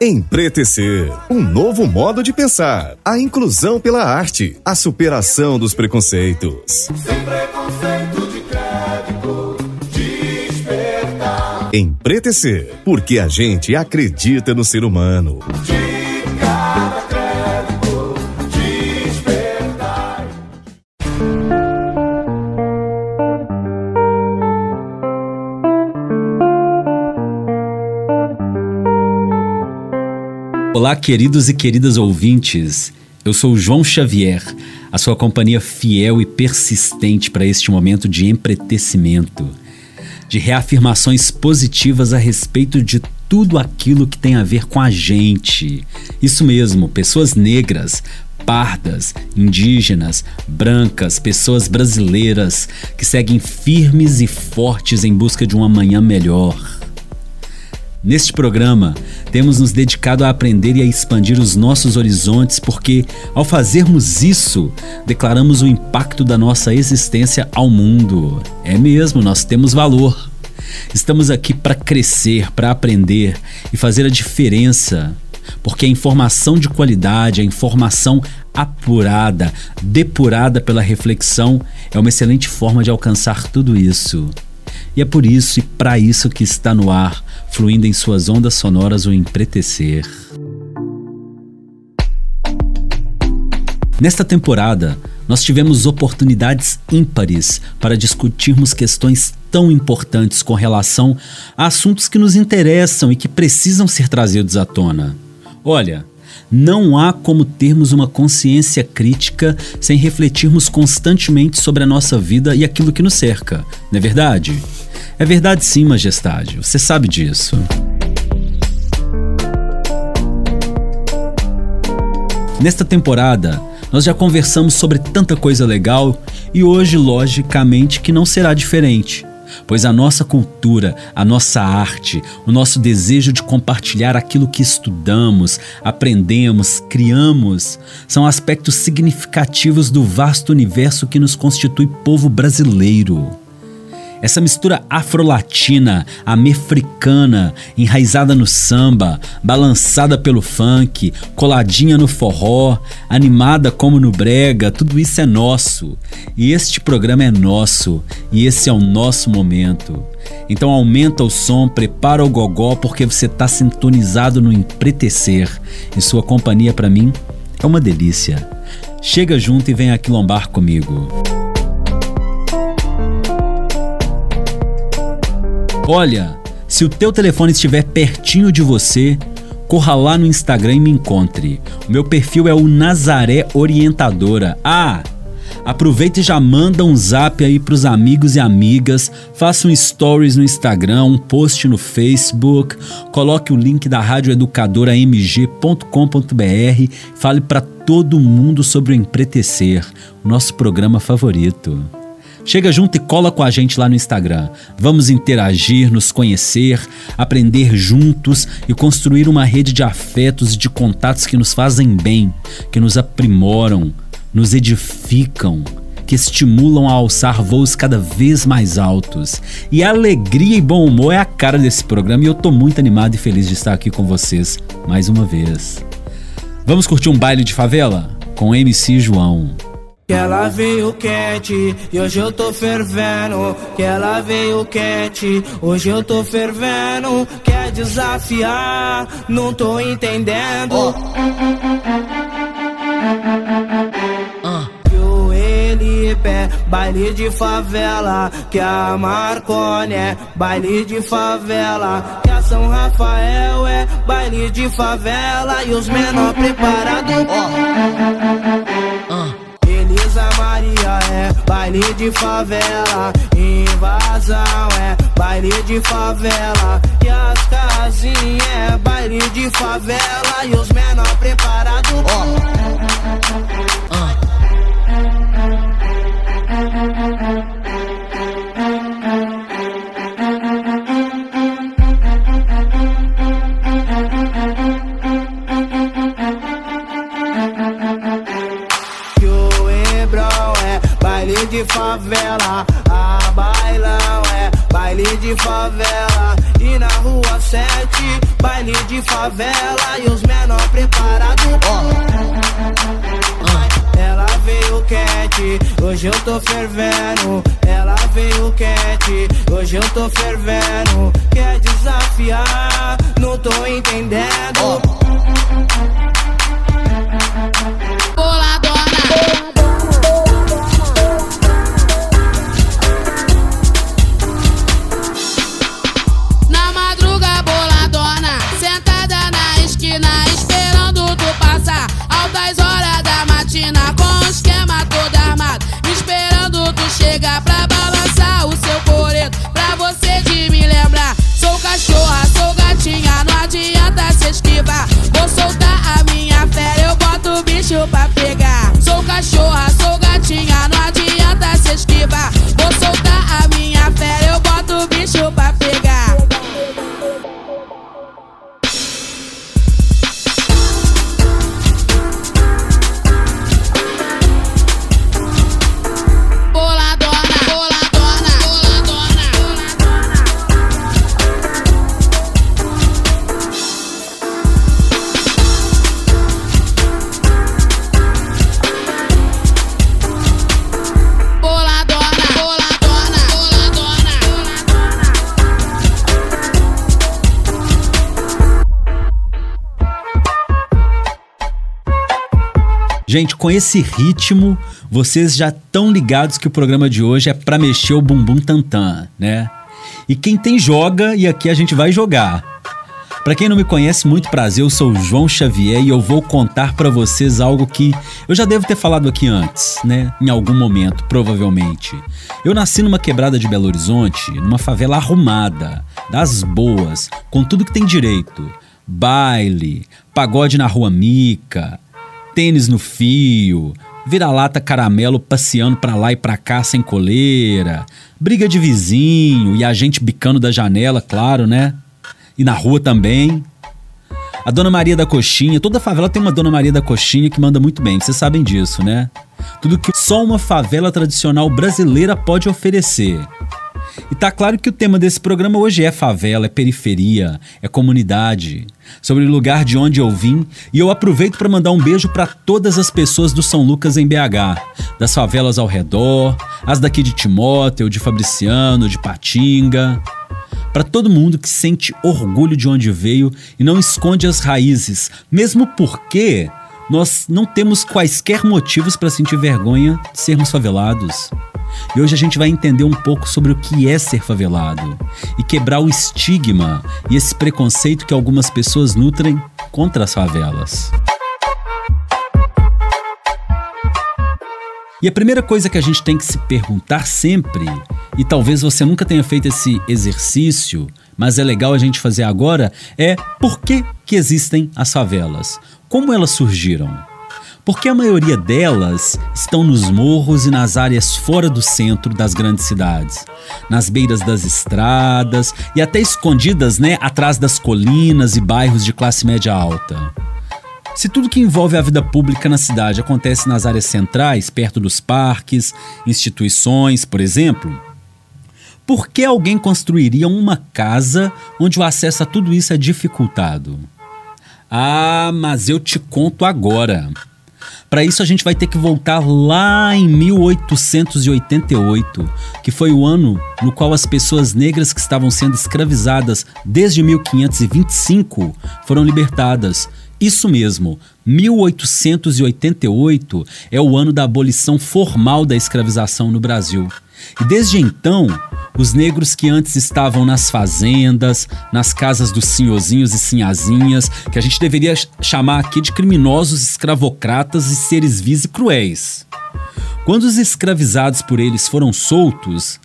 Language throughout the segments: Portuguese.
Empretecer, um novo modo de pensar, a inclusão pela arte, a superação dos preconceitos. Sem preconceito de crédito, despertar. Empretecer, porque a gente acredita no ser humano. Olá, queridos e queridas ouvintes. Eu sou João Xavier, a sua companhia fiel e persistente para este momento de empretecimento, de reafirmações positivas a respeito de tudo aquilo que tem a ver com a gente. Isso mesmo, pessoas negras, pardas, indígenas, brancas, pessoas brasileiras que seguem firmes e fortes em busca de um amanhã melhor. Neste programa, temos nos dedicado a aprender e a expandir os nossos horizontes, porque, ao fazermos isso, declaramos o impacto da nossa existência ao mundo. É mesmo, nós temos valor. Estamos aqui para crescer, para aprender e fazer a diferença, porque a informação de qualidade, a informação apurada, depurada pela reflexão, é uma excelente forma de alcançar tudo isso. E é por isso e para isso que está no ar, fluindo em suas ondas sonoras o empretecer. Nesta temporada, nós tivemos oportunidades ímpares para discutirmos questões tão importantes com relação a assuntos que nos interessam e que precisam ser trazidos à tona. Olha, não há como termos uma consciência crítica sem refletirmos constantemente sobre a nossa vida e aquilo que nos cerca, não é verdade? É verdade sim, Majestade, você sabe disso. Nesta temporada, nós já conversamos sobre tanta coisa legal e hoje, logicamente, que não será diferente. Pois a nossa cultura, a nossa arte, o nosso desejo de compartilhar aquilo que estudamos, aprendemos, criamos, são aspectos significativos do vasto universo que nos constitui povo brasileiro. Essa mistura afro-latina, americana, enraizada no samba, balançada pelo funk, coladinha no forró, animada como no brega, tudo isso é nosso. E este programa é nosso, e esse é o nosso momento. Então aumenta o som, prepara o gogó porque você está sintonizado no empretecer. E sua companhia para mim é uma delícia. Chega junto e vem aqui lombar comigo. Olha, se o teu telefone estiver pertinho de você, corra lá no Instagram e me encontre. O meu perfil é o Nazaré Orientadora. Ah, aproveita e já manda um zap aí pros amigos e amigas, faça um stories no Instagram, um post no Facebook, coloque o link da Rádio Educadora mg.com.br, fale para todo mundo sobre o Empretecer, nosso programa favorito. Chega junto e cola com a gente lá no Instagram. Vamos interagir, nos conhecer, aprender juntos e construir uma rede de afetos e de contatos que nos fazem bem, que nos aprimoram, nos edificam, que estimulam a alçar voos cada vez mais altos. E alegria e bom humor é a cara desse programa e eu tô muito animado e feliz de estar aqui com vocês mais uma vez. Vamos curtir um baile de favela com MC João. Que ela veio quente e hoje eu tô fervendo. Que ela veio quente, hoje eu tô fervendo. Quer desafiar, não tô entendendo. Que o Elipe é baile de favela. Que a Marcone é baile de favela. Que a São Rafael é baile de favela. E os menor preparados. Maria é baile de favela, invasão é baile de favela, e as casinhas é baile de favela, e os menor preparados. Que de favela, a bailão é baile de favela. E na rua 7, baile de favela. E os menor preparados. Ela veio quente, hoje eu tô fervendo. Ela veio quente, hoje eu tô fervendo. Quer desafiar? Não tô entendendo. Boladona. Gente, com esse ritmo, vocês já estão ligados que o programa de hoje é pra mexer o bumbum tantã, né? E quem tem joga e aqui a gente vai jogar. Pra quem não me conhece, muito prazer, eu sou o João Xavier e eu vou contar pra vocês algo que eu já devo ter falado aqui antes, né? Em algum momento, provavelmente. Eu nasci numa quebrada de Belo Horizonte, numa favela arrumada, das boas, com tudo que tem direito. Baile, pagode na rua Mica, tênis no fio, vira-lata caramelo passeando pra lá e pra cá sem coleira, briga de vizinho e a gente bicando da janela, claro, né? E na rua também. A Dona Maria da Coxinha, toda favela tem uma Dona Maria da Coxinha que manda muito bem, vocês sabem disso, né? Tudo que só uma favela tradicional brasileira pode oferecer. E tá claro que o tema desse programa hoje é favela, é periferia, é comunidade, sobre o lugar de onde eu vim, e eu aproveito para mandar um beijo para todas as pessoas do São Lucas em BH, das favelas ao redor, as daqui de Timóteo, de Fabriciano, de Patinga, para todo mundo que sente orgulho de onde veio e não esconde as raízes, mesmo porque nós não temos quaisquer motivos para sentir vergonha de sermos favelados. E hoje a gente vai entender um pouco sobre o que é ser favelado e quebrar o estigma e esse preconceito que algumas pessoas nutrem contra as favelas. E a primeira coisa que a gente tem que se perguntar sempre, e talvez você nunca tenha feito esse exercício, mas é legal a gente fazer agora, é por que, que existem as favelas? Como elas surgiram? Porque a maioria delas estão nos morros e nas áreas fora do centro das grandes cidades, nas beiras das estradas e até escondidas, né, atrás das colinas e bairros de classe média alta. Se tudo que envolve a vida pública na cidade acontece nas áreas centrais, perto dos parques, instituições, por exemplo, por que alguém construiria uma casa onde o acesso a tudo isso é dificultado? Ah, mas eu te conto agora. Para isso a gente vai ter que voltar lá em 1888, que foi o ano no qual as pessoas negras que estavam sendo escravizadas desde 1525 foram libertadas. Isso mesmo, 1888 é o ano da abolição formal da escravização no Brasil. E desde então, os negros que antes estavam nas fazendas, nas casas dos senhorzinhos e sinhazinhas, que a gente deveria chamar aqui de criminosos escravocratas e seres vis e cruéis. Quando os escravizados por eles foram soltos,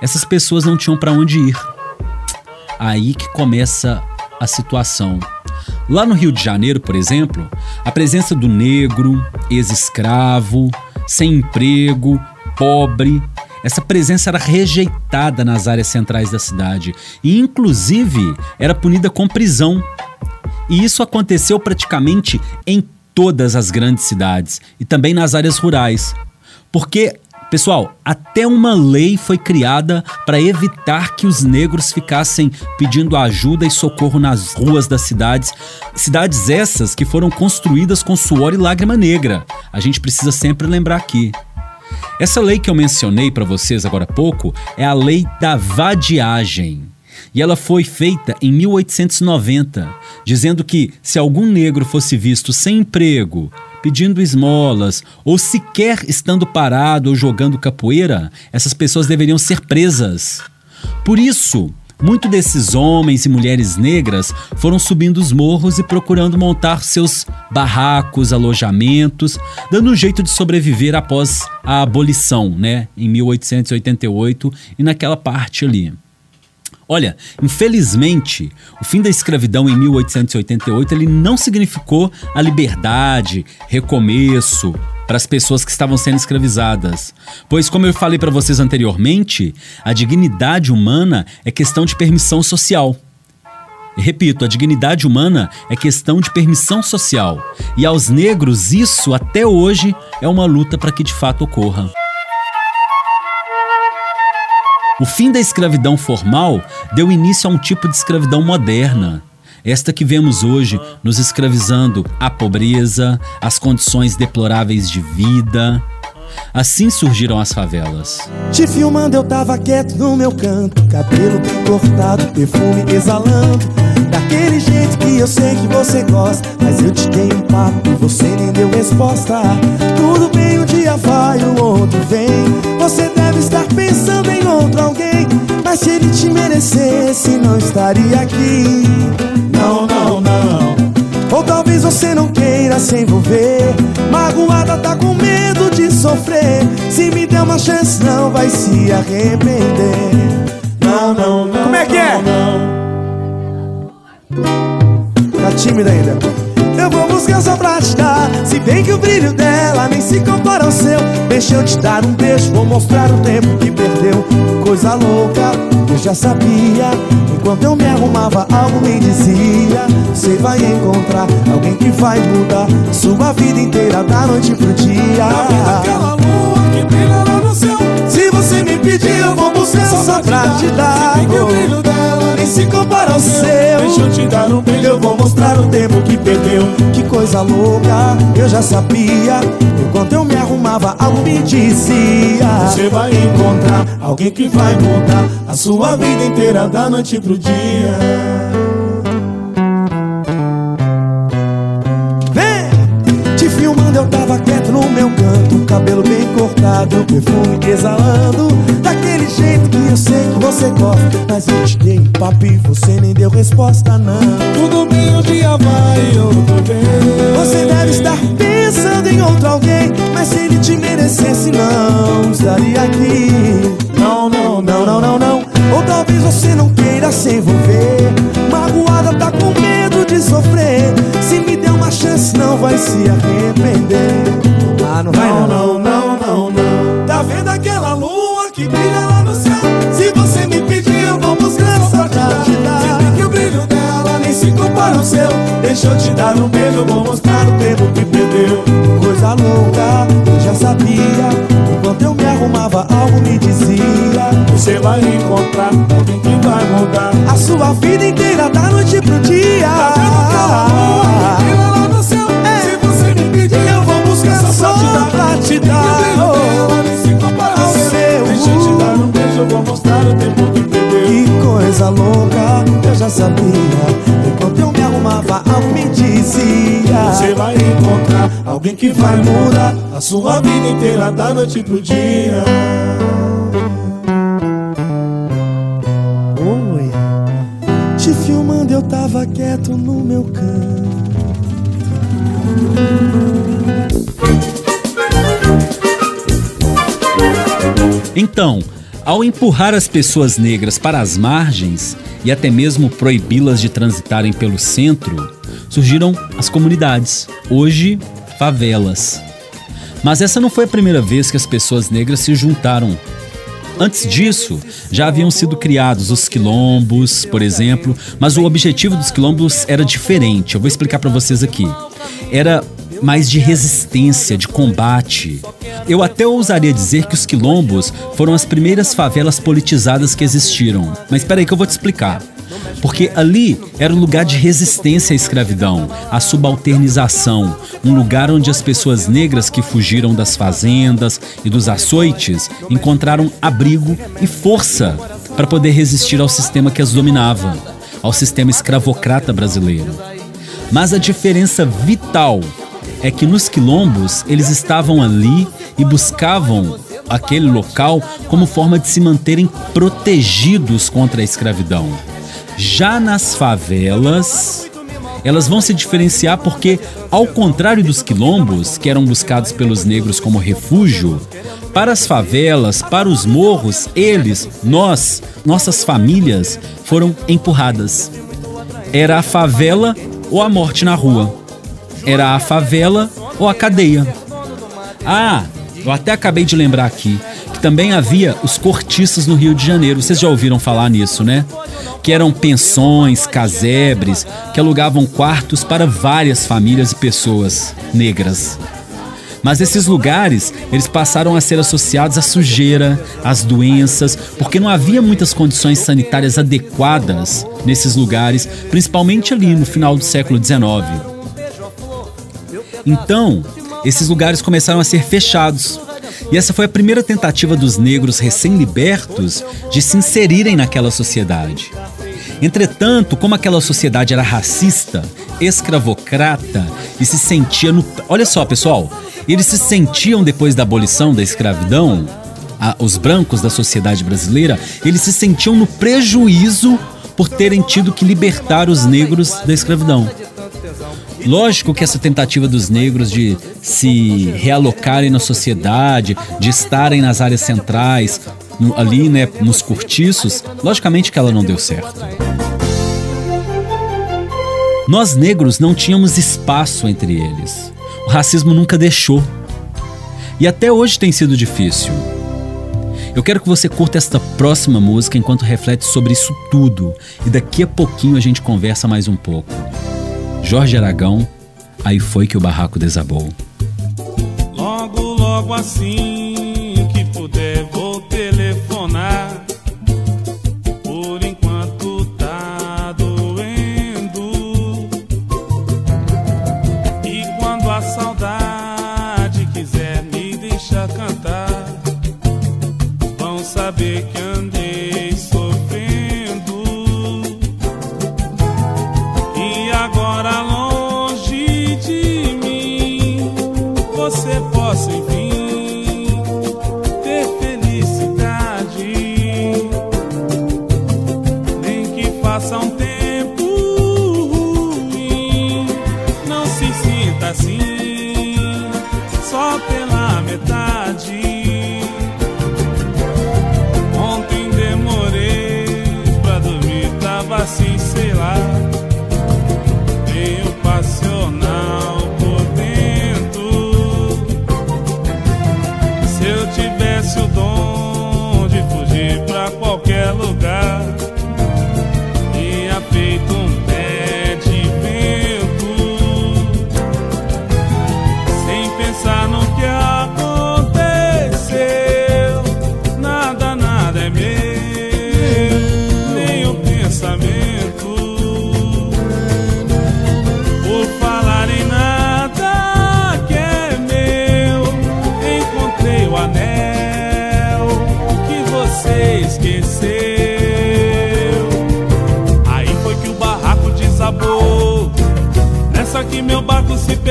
essas pessoas não tinham para onde ir. Aí que começa a situação. Lá no Rio de Janeiro, por exemplo, a presença do negro, ex-escravo, sem emprego, pobre, essa presença era rejeitada nas áreas centrais da cidade e, inclusive, era punida com prisão. E isso aconteceu praticamente em todas as grandes cidades e também nas áreas rurais. Porque Pessoal, até uma lei foi criada para evitar que os negros ficassem pedindo ajuda e socorro nas ruas das cidades. Cidades essas que foram construídas com suor e lágrima negra. A gente precisa sempre lembrar aqui. Essa lei que eu mencionei para vocês agora há pouco é a Lei da Vadiagem. E ela foi feita em 1890, dizendo que se algum negro fosse visto sem emprego, pedindo esmolas ou sequer estando parado ou jogando capoeira, essas pessoas deveriam ser presas. Por isso, Muitos desses homens e mulheres negras foram subindo os morros e procurando montar seus barracos, alojamentos, dando um jeito de sobreviver após a abolição, né, em 1888 e naquela parte ali. Olha, infelizmente, o fim da escravidão em 1888 ele não significou a liberdade, recomeço para as pessoas que estavam sendo escravizadas. Pois, como eu falei para vocês anteriormente, a dignidade humana é questão de permissão social. repito, a dignidade humana é questão de permissão social. E aos negros, isso até hoje é uma luta para que de fato ocorra. O fim da escravidão formal deu início a um tipo de escravidão moderna. Esta que vemos hoje nos escravizando a pobreza, as condições deploráveis de vida. Assim surgiram as favelas. Te filmando, eu tava quieto no meu canto, cabelo cortado, perfume exalando. Daquele jeito que eu sei que você gosta, mas eu te dei um papo você nem deu resposta. Tudo bem, um dia vai, o outro vem. Você deve estar pensando em outro alguém, mas se ele te merecesse, não estaria aqui. Não, não, não. Ou talvez você não queira se envolver. Magoada tá com medo de sofrer. Se me der uma chance, não vai se arrepender. Não, não, não. Como é que é? Tá tímida ainda. Eu vou buscar só pra te dar. Se bem que o brilho dela nem se compara ao seu. Deixa eu te dar um beijo, vou mostrar o tempo que perdeu. Coisa louca, eu já sabia. Enquanto eu me arrumava, algo me dizia: Você vai encontrar alguém que vai mudar sua vida inteira, da noite pro dia. Aquela lua que brilha lá no céu. Se você me pedir, eu vou buscar só pra te dar. Se bem que o brilho dela Nem se compara ao seu. Deixa eu te dar um beijo, Eu vou mostrar o tempo que perdeu. Que coisa louca, eu já sabia. Enquanto eu me arrumava, algo me dizia: Você vai encontrar alguém que vai mudar a sua vida inteira da noite pro dia. Vem! Te filmando, eu tava quieto no meu canto. Cabelo bem cortado, perfume exalando. Daquele jeito que eu sei que você gosta. Mas eu te dei um papo e você nem deu resposta, não. Tudo bem, um dia vai, outro vem. Você deve estar pensando em outro alguém, mas se ele te merecesse, não estaria aqui. Não, não, Não, não, não, não. Ou talvez você não queira se envolver. Magoada tá com medo de sofrer. Uma chance, não vai se arrepender. Ah, não vai Não, não. não, não, não, não. Tá vendo aquela lua que brilha lá no céu? Se você me pedir, eu vou buscar só pra te dar. Se bem que o brilho dela nem se compara ao seu. Deixa eu te dar um beijo, vou mostrar o tempo que perdeu. Coisa louca, eu já sabia. Enquanto eu me arrumava, algo me dizia. Você vai encontrar alguém que vai mudar. A sua vida inteira, da noite pro dia. Tá vendo aquela lua encontrar alguém que vai mudar a sua vida inteira da noite pro dia. Oi. Te filmando, eu tava quieto no meu canto. Então, ao empurrar as pessoas negras para as margens e até mesmo proibi-las de transitarem pelo centro, surgiram as comunidades, hoje favelas. Mas essa não foi a primeira vez que as pessoas negras se juntaram. Antes disso, já haviam sido criados os quilombos, por exemplo, mas o objetivo dos quilombos era diferente. Eu vou explicar para vocês aqui. Era mais de resistência, de combate. Eu até ousaria dizer que os quilombos foram as primeiras favelas politizadas que existiram. Mas espera aí que eu vou te explicar. Porque ali era um lugar de resistência à escravidão, à subalternização, um lugar onde as pessoas negras que fugiram das fazendas e dos açoites encontraram abrigo e força para poder resistir ao sistema que as dominava, ao sistema escravocrata brasileiro. Mas a diferença vital é que nos quilombos eles estavam ali e buscavam aquele local como forma de se manterem protegidos contra a escravidão. Já nas favelas, elas vão se diferenciar porque, ao contrário dos quilombos, que eram buscados pelos negros como refúgio, para as favelas, para os morros, eles, nós, nossas famílias foram empurradas. Era a favela ou a morte na rua. Era a favela ou a cadeia. Ah, eu até acabei de lembrar aqui que também havia os cortiços no Rio de Janeiro. Vocês já ouviram falar nisso, né? Que eram pensões, casebres, que alugavam quartos para várias famílias e pessoas negras. Mas esses lugares, eles passaram a ser associados à sujeira, às doenças, porque não havia muitas condições sanitárias adequadas nesses lugares, principalmente ali no final do século XIX. Então, esses lugares começaram a ser fechados. E essa foi a primeira tentativa dos negros recém-libertos de se inserirem naquela sociedade. Entretanto, como aquela sociedade era racista, escravocrata e se sentia no. Olha só, pessoal, eles se sentiam depois da abolição da escravidão, a, os brancos da sociedade brasileira, eles se sentiam no prejuízo por terem tido que libertar os negros da escravidão. Lógico que essa tentativa dos negros de se realocarem na sociedade, de estarem nas áreas centrais, no, ali, né, nos cortiços, logicamente que ela não deu certo. Nós negros não tínhamos espaço entre eles. O racismo nunca deixou. E até hoje tem sido difícil. Eu quero que você curta esta próxima música enquanto reflete sobre isso tudo. E daqui a pouquinho a gente conversa mais um pouco. Jorge Aragão, aí foi que o barraco desabou. Logo, logo assim que puder, vou telefonar. Por enquanto tá doendo. E quando a saudade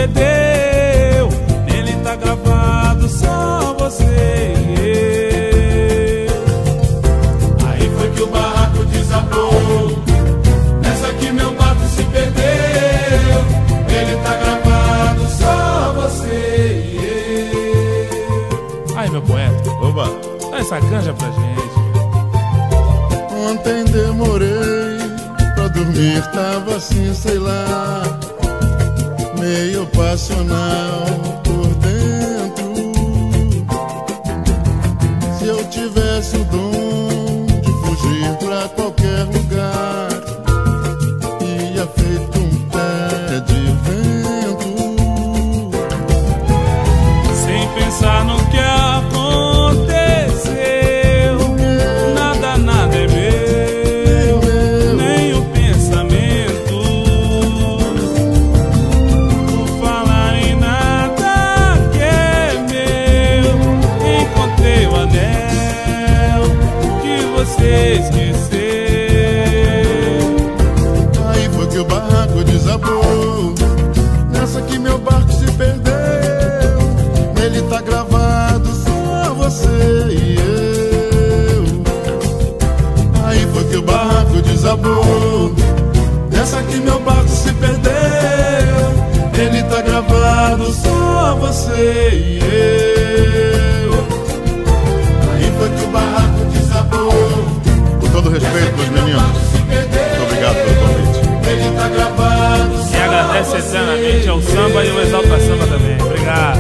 perdeu. Nele tá gravado só você e eu. Aí foi que o barraco desabou. Nessa que meu barco se perdeu. Ele tá gravado só você e eu. Aí, meu poeta, Oba! dá essa canja pra gente. Ontem demorei pra dormir, tava assim, sei lá, meio passional esquecer. Aí foi que o barraco desabou. Nessa que meu barco se perdeu. Nele tá gravado só você e eu. Aí foi que o barraco desabou. Nessa que meu barco se perdeu. Ele tá gravado só você e eu. Meus meninos. Muito obrigado pelo convite. Ele tá gravado, E agradece eternamente ao samba e ao Exalta Samba também. Obrigado.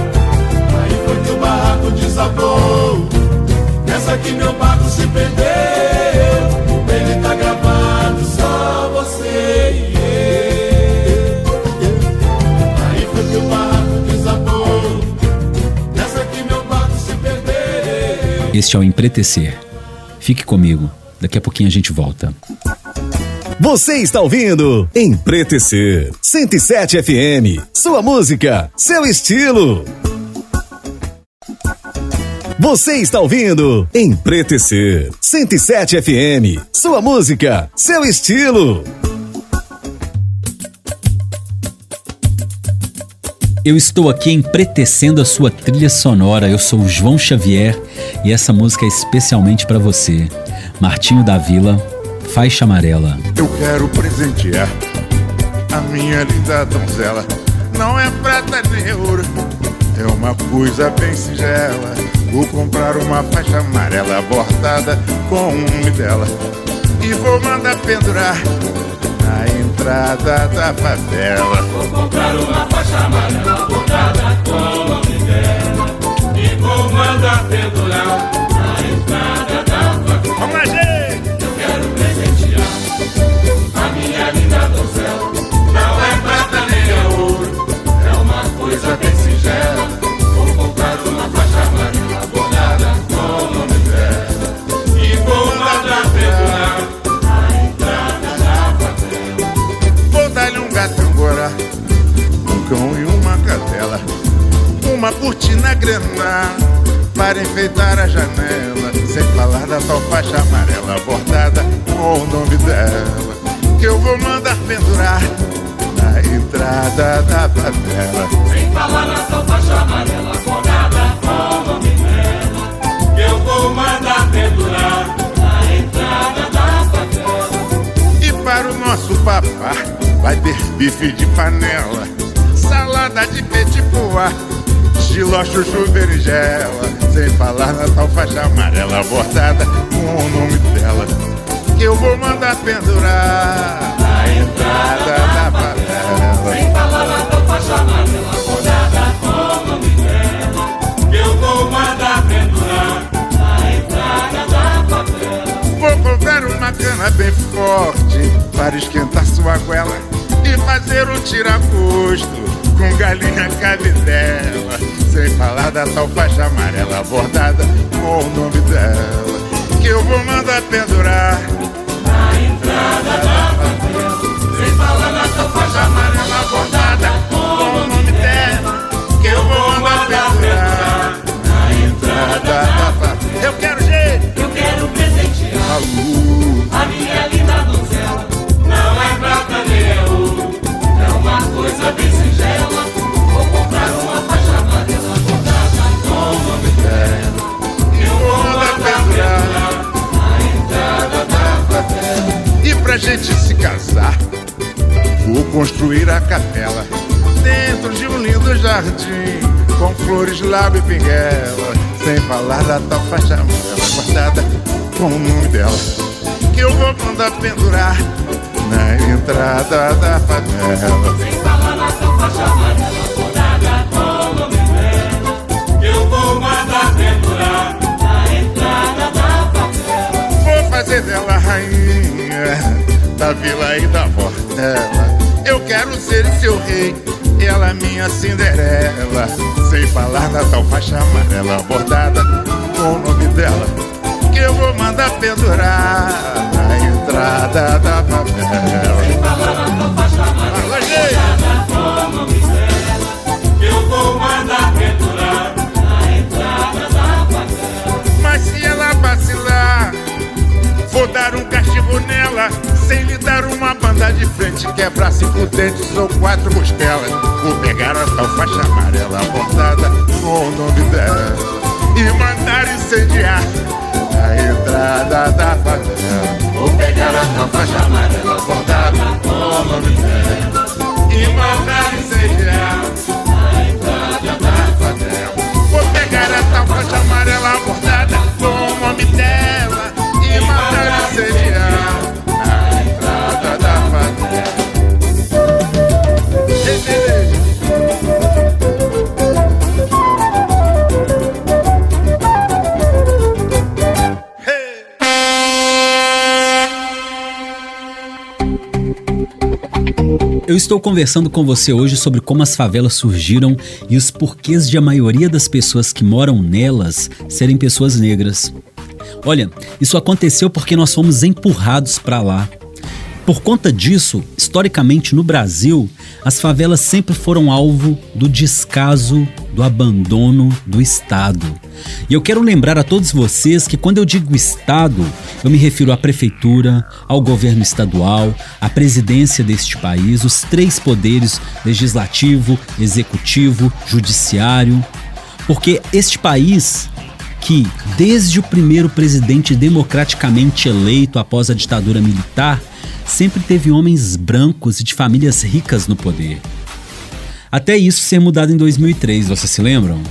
Aí foi que o barraco desabou. Nessa que meu barco se perdeu. Ele tá gravado, só você e eu. Aí foi que o barraco desabou. Nessa que meu barco se perdeu. Este é o Empretecer. Fique comigo, daqui a pouquinho a gente volta. Você está ouvindo Empretecer 107 FM. Sua música, seu estilo. Você está ouvindo Empretecer 107 FM. Sua música, seu estilo. Eu estou aqui empretecendo a sua trilha sonora. Eu sou o João Xavier e essa música é especialmente para você. Martinho da Vila, Faixa Amarela. Eu quero presentear a minha linda donzela. Não é prata nem ouro, é uma coisa bem singela. Vou comprar uma faixa amarela bordada com o nome dela. E vou mandar pendurar na entrada da favela. Vou comprar uma faixa amarela bordada com o nome dela. E vou mandar pendurar uma cortina grená para enfeitar a janela, sem falar da tal faixa amarela bordada com o nome dela, que eu vou mandar pendurar na entrada da favela. Sem falar na sua faixa amarela bordada com o nome dela. Que eu vou mandar pendurar na entrada da favela. E para o nosso papá vai ter bife de panela, salada de petit pois, giló, chuchu, berinjela, sem falar na tal faixa amarela bordada com o nome dela, que eu vou mandar pendurar na entrada da favela. Sem falar na sua faixa amarela bordada com o nome dela. Que eu vou mandar pendurar na entrada da favela. Vou comprar uma cana bem forte para esquentar sua goela e fazer um tiragosto com galinha cabidela. Sem falar da tal faixa amarela bordada com o nome dela, que eu vou mandar pendurar. Na entrada da favela. Sem falar na sua faixa amarela bordada com o nome dela. Que eu vou mandar pendurar da favela. Sem falar na sua faixa amarela bordada com o nome dela. Eu vou mandar pendurar na entrada da favela. Vou fazer dela rainha da vila e da portela. Eu quero ser seu rei, ela minha Cinderela. Sem falar da tal faixa amarela bordada com o nome dela, que eu vou mandar pendurar na entrada da favela. Sem falar na sua faixa amarela Fala, gente! bordada com o nome dela. Eu vou mandar pendurar na entrada da favela. Mas se ela vacilar, vou dar um castigo nela. Sem lhe dar uma banda de frente, quebrar cinco dentes ou quatro costelas. Vou pegar a tal faixa amarela bordada com o nome dela e mandar incendiar a entrada da favela. Vou pegar a tua faixa amarela Eu Vou pegar essa faixa amarela, estou conversando com você hoje sobre como as favelas surgiram e os porquês de a maioria das pessoas que moram nelas serem pessoas negras. Olha, isso aconteceu porque nós fomos empurrados para lá. Por conta disso, historicamente no Brasil, as favelas sempre foram alvo do descaso, do abandono do Estado. E eu quero lembrar a todos vocês que quando eu digo Estado, eu me refiro à prefeitura, ao governo estadual, à presidência deste país, os três poderes legislativo, executivo, judiciário. Porque este país que, desde o primeiro presidente democraticamente eleito após a ditadura militar, sempre teve homens brancos e de famílias ricas no poder. Até isso ser mudado em 2003, vocês se lembram?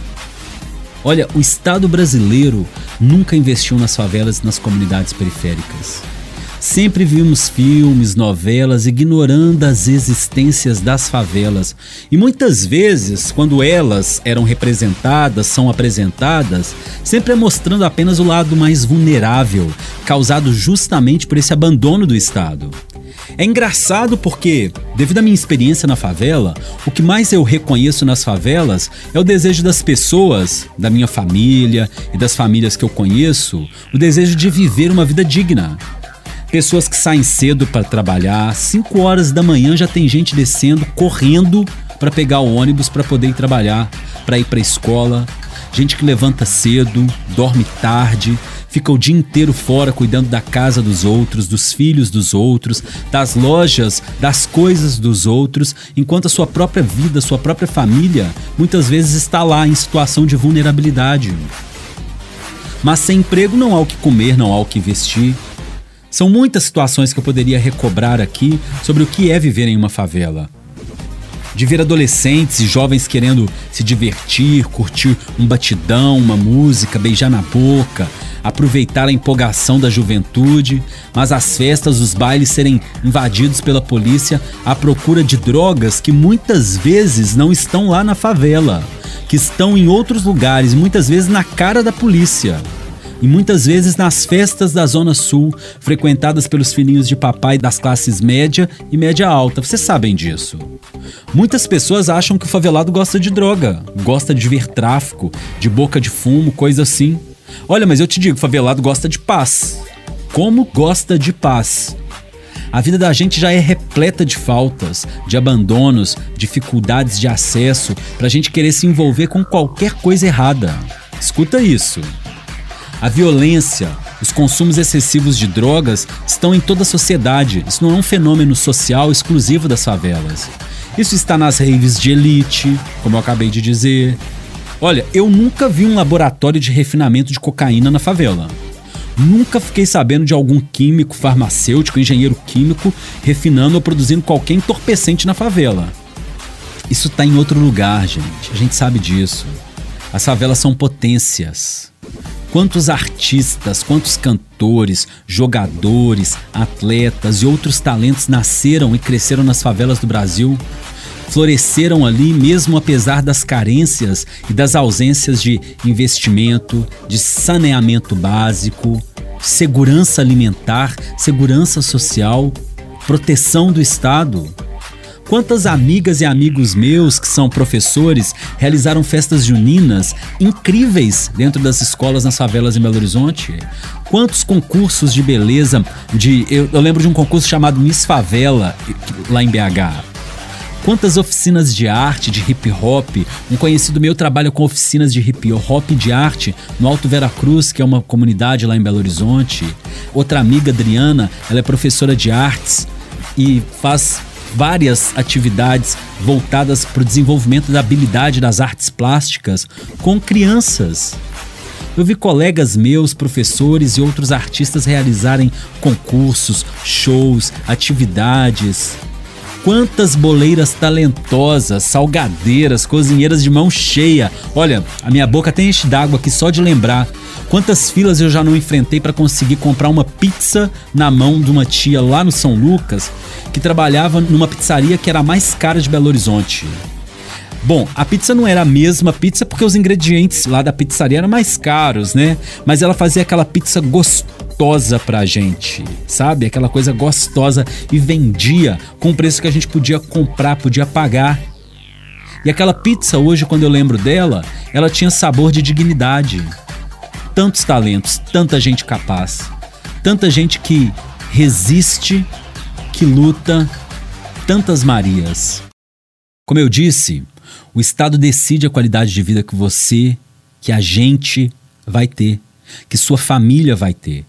Olha, o Estado brasileiro nunca investiu nas favelas e nas comunidades periféricas. Sempre vimos filmes, novelas ignorando as existências das favelas. E muitas vezes, quando elas eram representadas, são apresentadas, sempre é mostrando apenas o lado mais vulnerável, causado justamente por esse abandono do Estado. É engraçado porque, devido à minha experiência na favela, o que mais eu reconheço nas favelas é o desejo das pessoas, da minha família e das famílias que eu conheço, o desejo de viver uma vida digna. Pessoas que saem cedo para trabalhar, 5 horas da manhã já tem gente descendo, correndo para pegar o ônibus para poder ir trabalhar, para ir para escola. Gente que levanta cedo, dorme tarde, fica o dia inteiro fora cuidando da casa dos outros, dos filhos dos outros, das lojas, das coisas dos outros, enquanto a sua própria vida, sua própria família, muitas vezes está lá em situação de vulnerabilidade. Mas sem emprego não há o que comer, não há o que vestir. São muitas situações que eu poderia recobrar aqui sobre o que é viver em uma favela. De ver adolescentes e jovens querendo se divertir, curtir um batidão, uma música, beijar na boca, aproveitar a empolgação da juventude, mas as festas, os bailes serem invadidos pela polícia à procura de drogas que muitas vezes não estão lá na favela, que estão em outros lugares, muitas vezes na cara da polícia e muitas vezes nas festas da Zona Sul, frequentadas pelos filhinhos de papai das classes média e média alta. Vocês sabem disso. Muitas pessoas acham que o favelado gosta de droga, gosta de ver tráfico, de boca de fumo, coisa assim. Olha, mas eu te digo, favelado gosta de paz. Como gosta de paz? A vida da gente já é repleta de faltas, de abandonos, dificuldades de acesso, pra gente querer se envolver com qualquer coisa errada. Escuta isso. A violência, os consumos excessivos de drogas estão em toda a sociedade. Isso não é um fenômeno social exclusivo das favelas. Isso está nas raves de elite, como eu acabei de dizer. Olha, eu nunca vi um laboratório de refinamento de cocaína na favela. Nunca fiquei sabendo de algum químico, farmacêutico, engenheiro químico refinando ou produzindo qualquer entorpecente na favela. Isso está em outro lugar, gente. A gente sabe disso. As favelas são potências. Quantos artistas, quantos cantores, jogadores, atletas e outros talentos nasceram e cresceram nas favelas do Brasil? Floresceram ali mesmo apesar das carências e das ausências de investimento, de saneamento básico, segurança alimentar, segurança social, proteção do Estado. Quantas amigas e amigos meus que são professores realizaram festas juninas incríveis dentro das escolas nas favelas em Belo Horizonte? Quantos concursos de beleza de eu, eu lembro de um concurso chamado Miss Favela lá em BH. Quantas oficinas de arte, de hip hop? Um conhecido meu trabalha com oficinas de hip hop de arte no Alto Vera Cruz, que é uma comunidade lá em Belo Horizonte. Outra amiga, Adriana, ela é professora de artes e faz várias atividades voltadas para o desenvolvimento da habilidade das artes plásticas com crianças. Eu vi colegas meus, professores e outros artistas realizarem concursos, shows, atividades. Quantas boleiras talentosas, salgadeiras, cozinheiras de mão cheia. Olha, a minha boca tem enche d'água aqui só de lembrar. Quantas filas eu já não enfrentei para conseguir comprar uma pizza na mão de uma tia lá no São Lucas que trabalhava numa pizzaria que era a mais cara de Belo Horizonte. Bom, a pizza não era a mesma pizza porque os ingredientes lá da pizzaria eram mais caros, né? Mas ela fazia aquela pizza gostosa pra gente, sabe? Aquela coisa gostosa e vendia com preço que a gente podia comprar, podia pagar. E aquela pizza hoje, quando eu lembro dela, ela tinha sabor de dignidade. Tantos talentos, tanta gente capaz, tanta gente que resiste, que luta, tantas Marias. Como eu disse, o Estado decide a qualidade de vida que você, que a gente vai ter, que sua família vai ter,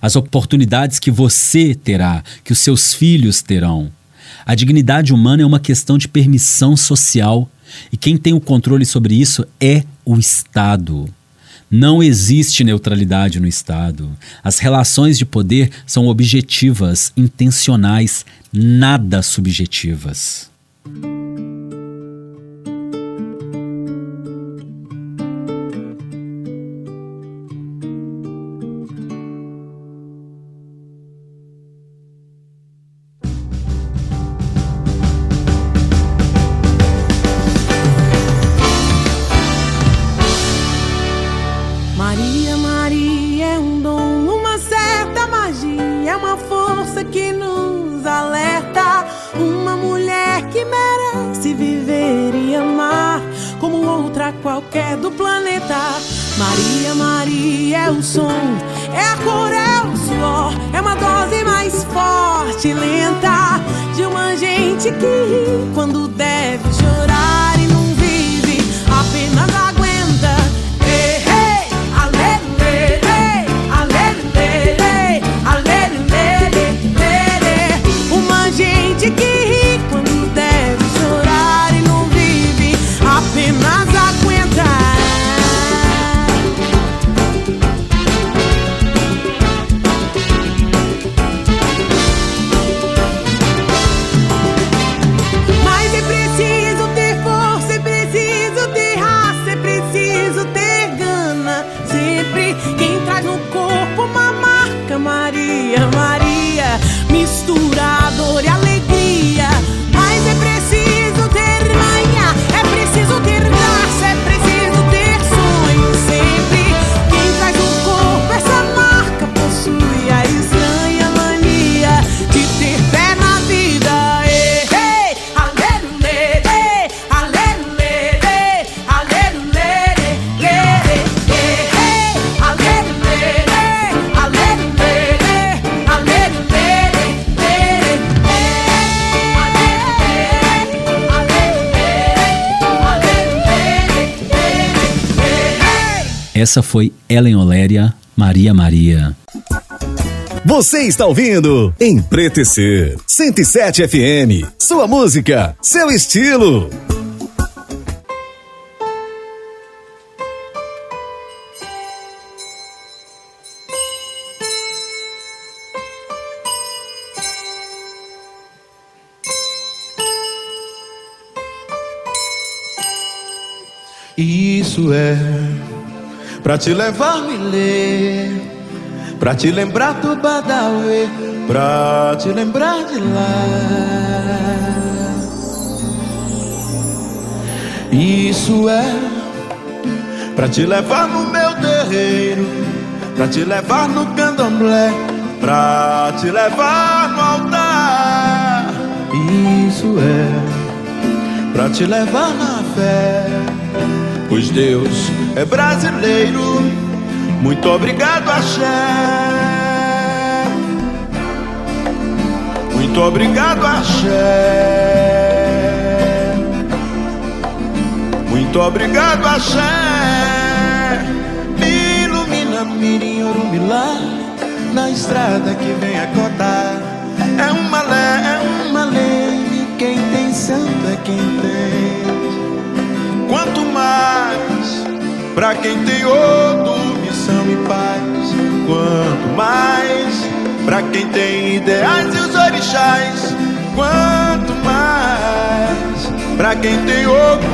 as oportunidades que você terá, que os seus filhos terão. A dignidade humana é uma questão de permissão social e quem tem o controle sobre isso é o Estado. Não existe neutralidade no Estado. As relações de poder são objetivas, intencionais, nada subjetivas. Essa foi Ellen Oléria, Maria Maria. Você está ouvindo Empretecer 107 FM. Sua música, seu estilo. Isso é pra te levar me ler, pra te lembrar do Badawi, pra te lembrar de lá. Isso é pra te levar no meu terreiro, pra te levar no candomblé, pra te levar no altar. Isso é pra te levar na fé. Pois Deus é brasileiro. Muito obrigado, Axé. Muito obrigado, Axé. Muito obrigado, Axé. Me ilumina, mirim, urumilá. Na estrada que vem a cotar. É uma lei, é uma lei. Quem tem santo é quem tem. Pra quem tem outro, missão e paz. Quanto mais pra quem tem ideais e os orixás. Quanto mais pra quem tem outro,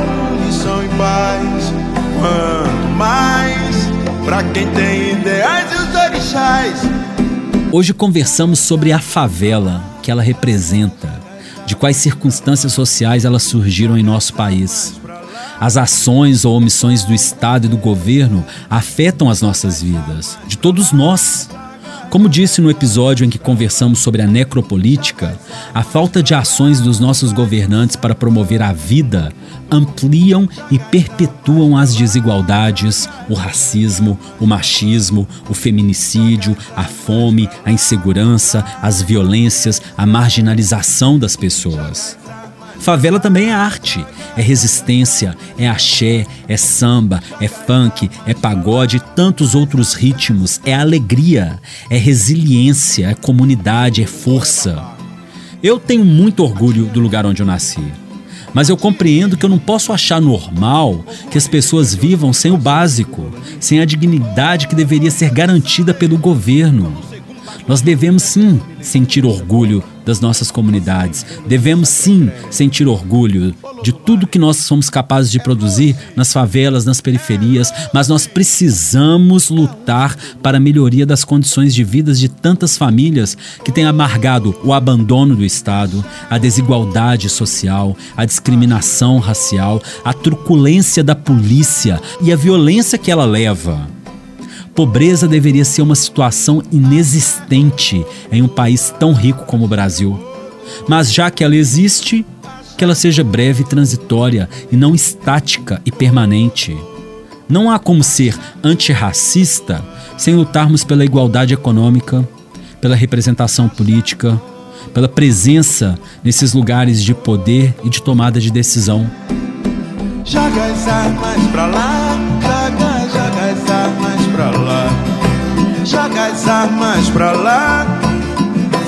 missão e paz. Quanto mais pra quem tem ideais e os orixás. Hoje conversamos sobre a favela que ela representa, de quais circunstâncias sociais elas surgiram em nosso país. As ações ou omissões do Estado e do governo afetam as nossas vidas, de todos nós. Como disse no episódio em que conversamos sobre a necropolítica, a falta de ações dos nossos governantes para promover a vida ampliam e perpetuam as desigualdades, o racismo, o machismo, o feminicídio, a fome, a insegurança, as violências, a marginalização das pessoas. Favela também é arte, é resistência, é axé, é samba, é funk, é pagode e tantos outros ritmos, é alegria, é resiliência, é comunidade, é força. Eu tenho muito orgulho do lugar onde eu nasci. Mas eu compreendo que eu não posso achar normal que as pessoas vivam sem o básico, sem a dignidade que deveria ser garantida pelo governo. Nós devemos sim sentir orgulho das nossas comunidades. Devemos sim sentir orgulho de tudo que nós somos capazes de produzir nas favelas, nas periferias, mas nós precisamos lutar para a melhoria das condições de vida de tantas famílias que têm amargado o abandono do Estado, a desigualdade social, a discriminação racial, a truculência da polícia e a violência que ela leva. Pobreza deveria ser uma situação inexistente em um país tão rico como o Brasil. Mas já que ela existe, que ela seja breve e transitória e não estática e permanente. Não há como ser antirracista sem lutarmos pela igualdade econômica, pela representação política, pela presença nesses lugares de poder e de tomada de decisão. Joga as armas pra lá, Joga as armas pra lá,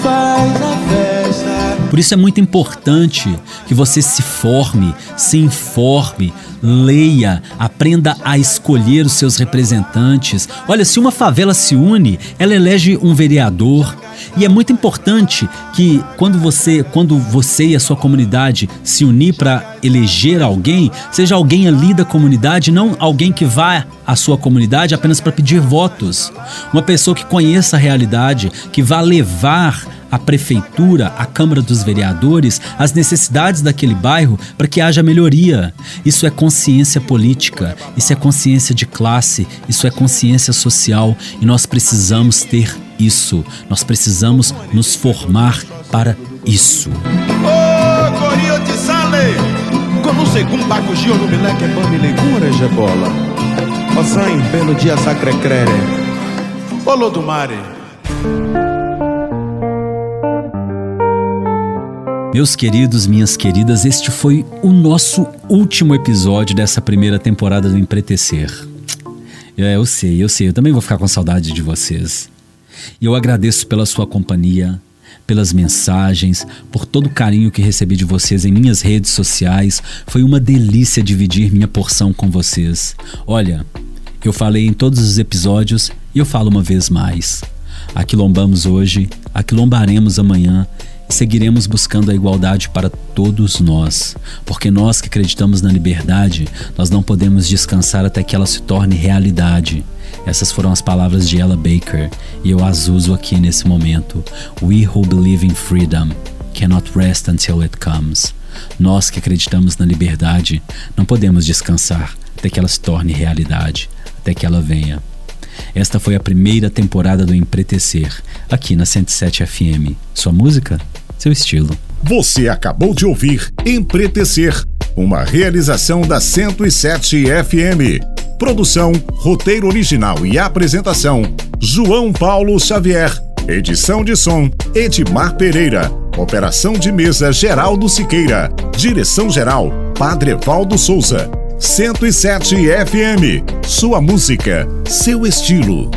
faz a festa. Por isso é muito importante que você se forme, se informe, leia, aprenda a escolher os seus representantes. Olha, se uma favela se une, ela elege um vereador. E é muito importante que quando você, quando você e a sua comunidade se unir para eleger alguém, seja alguém ali da comunidade, não alguém que vá à sua comunidade apenas para pedir votos. Uma pessoa que conheça a realidade, que vá levar a prefeitura, a Câmara dos Vereadores, as necessidades daquele bairro para que haja melhoria. Isso é consciência política, isso é consciência de classe, isso é consciência social e nós precisamos ter isso. Nós precisamos nos formar para isso. Como segundo Baco Gio no Mileque Bami Legura, Jebola. Ossan, belo dia sacre crere. Meus queridos, minhas queridas, este foi o nosso último episódio dessa primeira temporada do Empretecer. É, eu sei, eu sei, eu também vou ficar com saudade de vocês. E eu agradeço pela sua companhia, pelas mensagens, por todo o carinho que recebi de vocês em minhas redes sociais. Foi uma delícia dividir minha porção com vocês. Olha, eu falei em todos os episódios e eu falo uma vez mais. Aquilombamos hoje, aquilombaremos amanhã seguiremos buscando a igualdade para todos nós, porque nós que acreditamos na liberdade, nós não podemos descansar até que ela se torne realidade. Essas foram as palavras de Ella Baker e eu as uso aqui nesse momento. We who believe in freedom cannot rest until it comes. Nós que acreditamos na liberdade não podemos descansar até que ela se torne realidade, até que ela venha. Esta foi a primeira temporada do Empretecer, aqui na 107 FM. Sua música? Seu estilo. Você acabou de ouvir Empretecer, uma realização da 107 FM. Produção, roteiro original e apresentação: João Paulo Xavier. Edição de som: Edmar Pereira. Operação de mesa: Geraldo Siqueira. Direção geral: Padre Valdo Souza. 107 FM. Sua música, seu estilo.